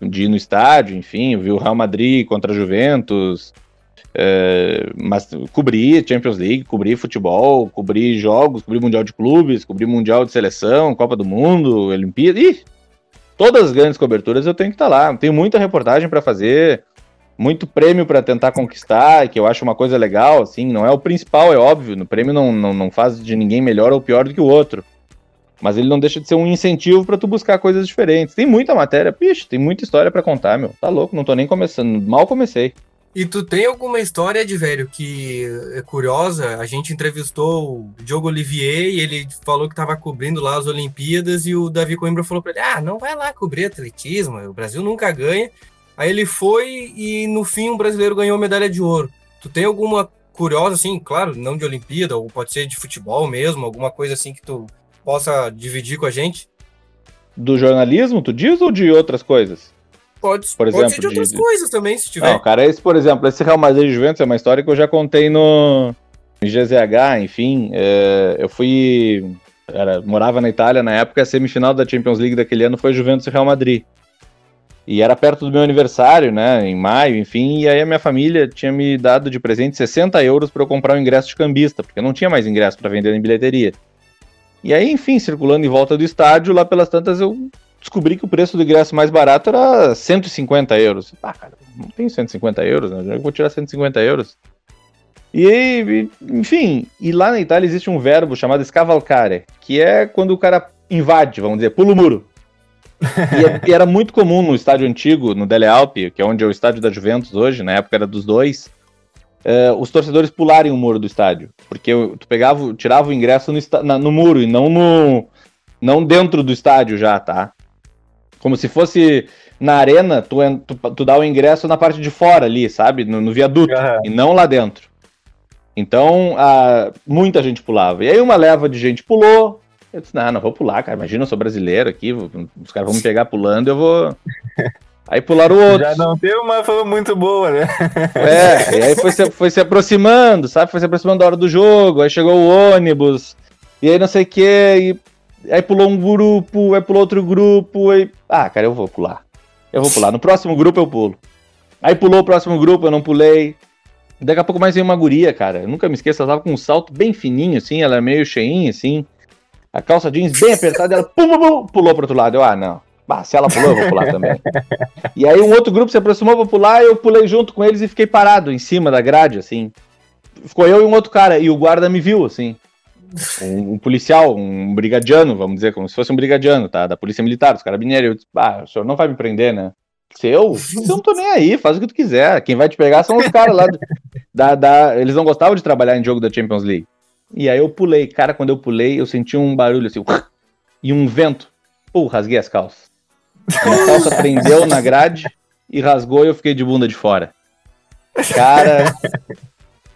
De ir no estádio, enfim, vi o Real Madrid contra a Juventus. É, mas cobri Champions League, cobri futebol, cobri jogos, cobri Mundial de Clubes, cobri Mundial de Seleção, Copa do Mundo, Olimpíada. Ih, todas as grandes coberturas eu tenho que estar lá. Tenho muita reportagem para fazer muito prêmio para tentar conquistar, que eu acho uma coisa legal, assim, não é o principal, é óbvio, no prêmio não, não, não faz de ninguém melhor ou pior do que o outro. Mas ele não deixa de ser um incentivo para tu buscar coisas diferentes. Tem muita matéria, pixe, tem muita história para contar, meu. Tá louco, não tô nem começando, mal comecei. E tu tem alguma história de velho que é curiosa? A gente entrevistou o Diogo Olivier e ele falou que estava cobrindo lá as Olimpíadas e o Davi Coimbra falou para ele: "Ah, não vai lá cobrir atletismo, o Brasil nunca ganha". Aí ele foi e no fim um brasileiro ganhou medalha de ouro. Tu tem alguma curiosa, assim, claro, não de Olimpíada, ou pode ser de futebol mesmo, alguma coisa assim que tu possa dividir com a gente? Do jornalismo, tu diz, ou de outras coisas? Pode, por exemplo, pode ser de outras de... coisas também, se tiver. Não, cara, esse, por exemplo, esse Real Madrid Juventus é uma história que eu já contei no GZH, enfim. É, eu fui. Era, morava na Itália na época, a semifinal da Champions League daquele ano foi Juventus e Real Madrid. E era perto do meu aniversário, né? Em maio, enfim. E aí a minha família tinha me dado de presente 60 euros para eu comprar um ingresso de cambista, porque não tinha mais ingresso para vender em bilheteria. E aí, enfim, circulando em volta do estádio, lá pelas tantas eu descobri que o preço do ingresso mais barato era 150 euros. Ah, cara, não tenho 150 euros, né? Eu vou tirar 150 euros. E, enfim, e lá na Itália existe um verbo chamado escavalcare, que é quando o cara invade, vamos dizer, pula o muro. E, era muito comum no estádio antigo, no Dele Alpi, que é onde é o estádio da Juventus hoje, na época era dos dois, uh, os torcedores pularem o muro do estádio. Porque tu pegava, tirava o ingresso no, na, no muro e não no. não dentro do estádio já, tá? Como se fosse na arena, tu, tu, tu dá o ingresso na parte de fora ali, sabe? No, no viaduto, uhum. e não lá dentro. Então, a, muita gente pulava. E aí uma leva de gente pulou, eu disse, não, não vou pular, cara. Imagina, eu sou brasileiro aqui, os caras vão me pegar pulando, eu vou. Aí pularam outros. Já não teve uma fama muito boa, né? É, e aí foi se, foi se aproximando, sabe? Foi se aproximando da hora do jogo, aí chegou o ônibus, e aí não sei o que, e aí pulou um grupo, aí pulou outro grupo, aí. Ah, cara, eu vou pular. Eu vou pular. No próximo grupo eu pulo. Aí pulou o próximo grupo, eu não pulei. Daqui a pouco mais veio uma guria, cara. Eu nunca me esqueço, ela tava com um salto bem fininho, assim, ela é meio cheinha, assim a calça jeans bem apertada, ela pum, pum, pum, pulou pro outro lado. Eu, ah, não. Ah, se ela pulou, eu vou pular também. e aí um outro grupo se aproximou pra pular, eu pulei junto com eles e fiquei parado em cima da grade, assim. Ficou eu e um outro cara, e o guarda me viu, assim. um, um, policial, um brigadiano, vamos dizer, como se fosse um brigadiano, tá? Da polícia militar, os carabineiros. Eu disse, ah, o senhor não vai me prender, né? Se eu, não tô nem aí, faz o que tu quiser. Quem vai te pegar são os caras lá. da, da, eles não gostavam de trabalhar em jogo da Champions League. E aí eu pulei. Cara, quando eu pulei, eu senti um barulho assim, e um vento. Pô, rasguei as calças. Minha calça prendeu na grade e rasgou e eu fiquei de bunda de fora. Cara,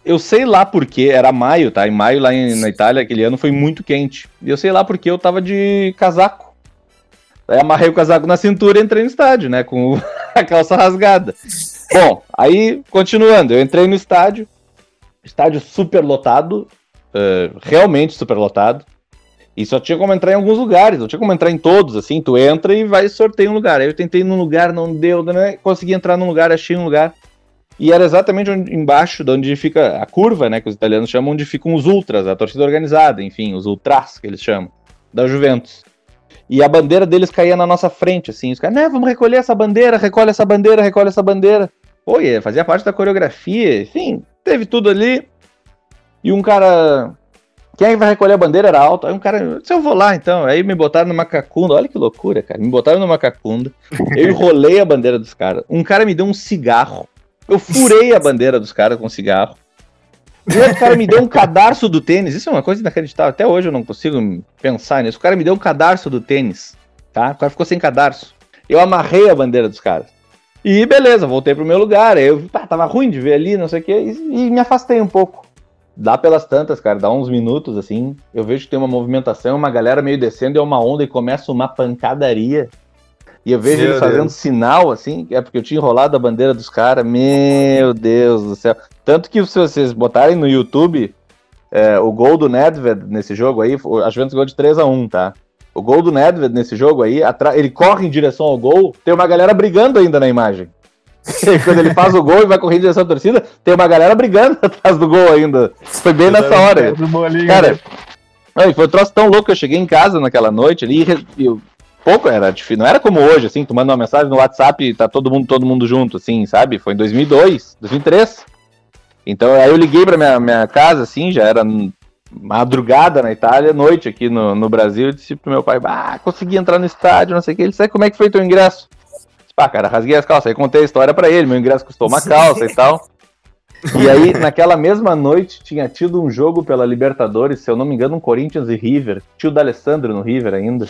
eu sei lá porque, era maio, tá? Em maio lá em, na Itália, aquele ano foi muito quente. E eu sei lá porque eu tava de casaco. Aí amarrei o casaco na cintura e entrei no estádio, né? Com a calça rasgada. Bom, aí, continuando, eu entrei no estádio, estádio super lotado, uh, realmente super lotado. E só tinha como entrar em alguns lugares, não tinha como entrar em todos, assim, tu entra e vai sorteio um lugar. Aí eu tentei num lugar, não deu, né? consegui entrar num lugar, achei um lugar. E era exatamente onde, embaixo de onde fica a curva, né? Que os italianos chamam, onde ficam os ultras, a torcida organizada, enfim, os ultras que eles chamam, da Juventus. E a bandeira deles caía na nossa frente, assim. Os caras, né, vamos recolher essa bandeira, recolhe essa bandeira, recolhe essa bandeira. E fazia parte da coreografia, enfim, teve tudo ali. E um cara. Quem é vai recolher a bandeira era alto. Aí um cara, se eu vou lá então. Aí me botaram numa cacunda. Olha que loucura, cara. Me botaram numa cacunda. Eu enrolei a bandeira dos caras. Um cara me deu um cigarro. Eu furei a bandeira dos caras com cigarro. E outro cara me deu um cadarço do tênis. Isso é uma coisa inacreditável. Até hoje eu não consigo pensar nisso. O cara me deu um cadarço do tênis. Tá? O cara ficou sem cadarço. Eu amarrei a bandeira dos caras. E beleza, voltei pro meu lugar. Eu pá, tava ruim de ver ali, não sei o quê. E, e me afastei um pouco. Dá pelas tantas, cara, dá uns minutos assim. Eu vejo que tem uma movimentação, uma galera meio descendo, é uma onda e começa uma pancadaria. E eu vejo Meu eles fazendo Deus. sinal, assim, é porque eu tinha enrolado a bandeira dos caras. Meu Deus do céu. Tanto que se vocês botarem no YouTube é, o gol do Nedved nesse jogo aí, a Juventus ganhou de 3 a 1 tá? O gol do Nedved nesse jogo aí, ele corre em direção ao gol, tem uma galera brigando ainda na imagem. Quando ele faz o gol e vai correr em direção à torcida, tem uma galera brigando atrás do gol ainda. Foi bem nessa hora. Cara, né? foi um troço tão louco que eu cheguei em casa naquela noite ali e eu pouco, era difícil, não era como hoje, assim, tu manda uma mensagem no WhatsApp e tá todo mundo, todo mundo junto, assim, sabe? Foi em 2002, 2003. Então aí eu liguei pra minha, minha casa, assim, já era madrugada na Itália, noite aqui no, no Brasil, e disse pro meu pai, ah, consegui entrar no estádio, não sei o que, ele disse, como é que foi teu ingresso? Disse, Pá, cara, rasguei as calças, aí contei a história para ele, meu ingresso custou uma calça e tal. E aí, naquela mesma noite, tinha tido um jogo pela Libertadores, se eu não me engano, um Corinthians e River. Tio D'Alessandro no River ainda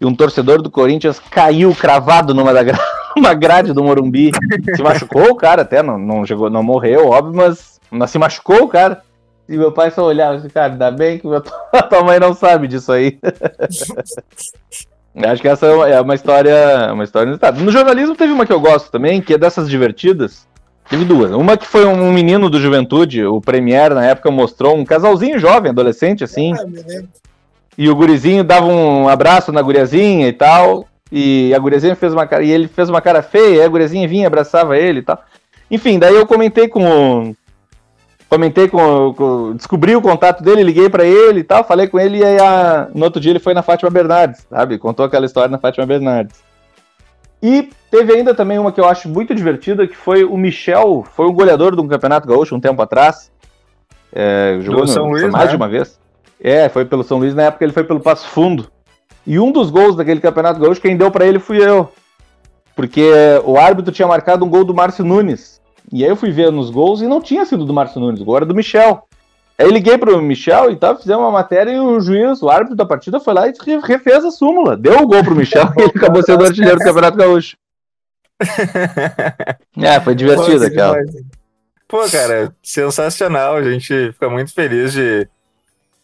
e um torcedor do Corinthians caiu cravado numa da gra... uma grade do Morumbi. Se machucou o cara até, não, não, chegou, não morreu, óbvio, mas, mas se machucou o cara. E meu pai só olhava assim, cara, ainda bem que a tua mãe não sabe disso aí. Acho que essa é uma história, uma história inusitada. No jornalismo teve uma que eu gosto também, que é dessas divertidas. Teve duas. Uma que foi um menino do Juventude, o Premier na época mostrou um casalzinho jovem, adolescente assim. Ah, e o gurizinho dava um abraço na guriazinha e tal. E a guriazinha fez uma cara. E ele fez uma cara feia, e a guriazinha vinha, abraçava ele e tal. Enfim, daí eu comentei com. Comentei com. com descobri o contato dele, liguei para ele e tal, falei com ele, e aí a, no outro dia ele foi na Fátima Bernardes, sabe? Contou aquela história na Fátima Bernardes. E teve ainda também uma que eu acho muito divertida, que foi o Michel, foi um goleador de um campeonato gaúcho um tempo atrás. É, jogou no, São Luís, mais né? de uma vez. É, foi pelo São Luís, na época ele foi pelo Passo Fundo. E um dos gols daquele Campeonato Gaúcho, quem deu para ele fui eu. Porque o árbitro tinha marcado um gol do Márcio Nunes. E aí eu fui ver nos gols e não tinha sido do Márcio Nunes, era do Michel. Aí eu liguei pro Michel e tal, fizemos uma matéria e o juiz, o árbitro da partida, foi lá e refez a súmula. Deu o gol pro Michel e ele acabou sendo artilheiro do Campeonato Gaúcho. é, foi divertido aquela. Pô, cara, sensacional. A gente fica muito feliz de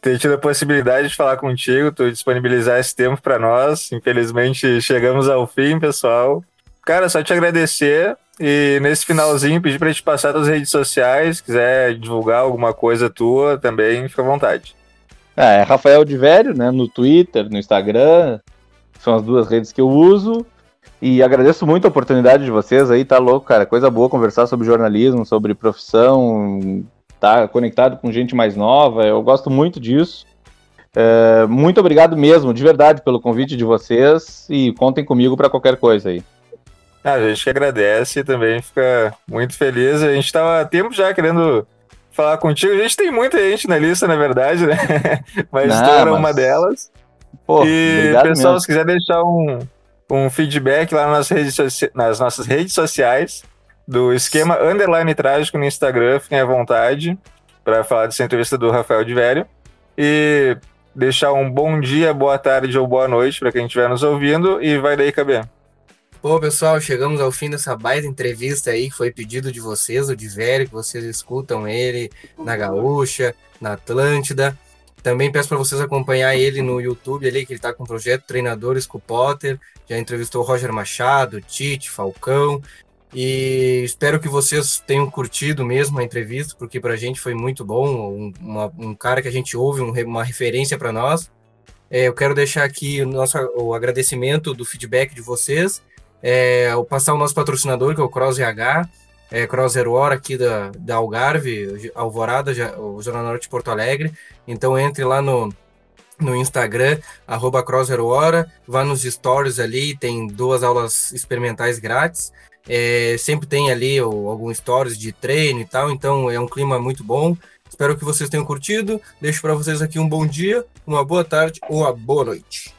ter tido a possibilidade de falar contigo, tu disponibilizar esse tempo para nós. Infelizmente, chegamos ao fim, pessoal. Cara, só te agradecer e nesse finalzinho pedir para te passar as redes sociais, quiser divulgar alguma coisa tua também, fica à vontade. É, é Rafael de Velho, né, no Twitter, no Instagram, são as duas redes que eu uso. E agradeço muito a oportunidade de vocês aí, tá louco, cara. Coisa boa conversar sobre jornalismo, sobre profissão, tá conectado com gente mais nova. Eu gosto muito disso. É, muito obrigado mesmo, de verdade, pelo convite de vocês e contem comigo para qualquer coisa aí. Ah, a gente que agradece e também fica muito feliz. A gente estava há tempo já querendo falar contigo. A gente tem muita gente na lista, na verdade, né? Mas Não, tu era mas... uma delas. Pô, e, pessoal, mesmo. se quiser deixar um, um feedback lá nas, redes nas nossas redes sociais do esquema Underline Trágico no Instagram, fiquem à vontade para falar dessa entrevista do Rafael de Velho. E deixar um bom dia, boa tarde ou boa noite para quem estiver nos ouvindo. E vai daí, KB. Bom, pessoal, chegamos ao fim dessa baita entrevista aí que foi pedido de vocês, o Velho, que vocês escutam ele na Gaúcha, na Atlântida. Também peço para vocês acompanhar ele no YouTube ali, que ele está com o projeto Treinadores com o Potter. Já entrevistou o Roger Machado, Tite, Falcão. E espero que vocês tenham curtido mesmo a entrevista, porque para a gente foi muito bom. Um, uma, um cara que a gente ouve, um, uma referência para nós. É, eu quero deixar aqui o nosso o agradecimento do feedback de vocês é, passar o nosso patrocinador, que é o Cross RH, é, Cross Zero Hora aqui da, da Algarve, Alvorada, o Zona Norte de Porto Alegre. Então entre lá no, no Instagram, arroba Cross Zero Hora, vá nos stories ali, tem duas aulas experimentais grátis. É, sempre tem ali algum stories de treino e tal, então é um clima muito bom. Espero que vocês tenham curtido. Deixo para vocês aqui um bom dia, uma boa tarde ou uma boa noite.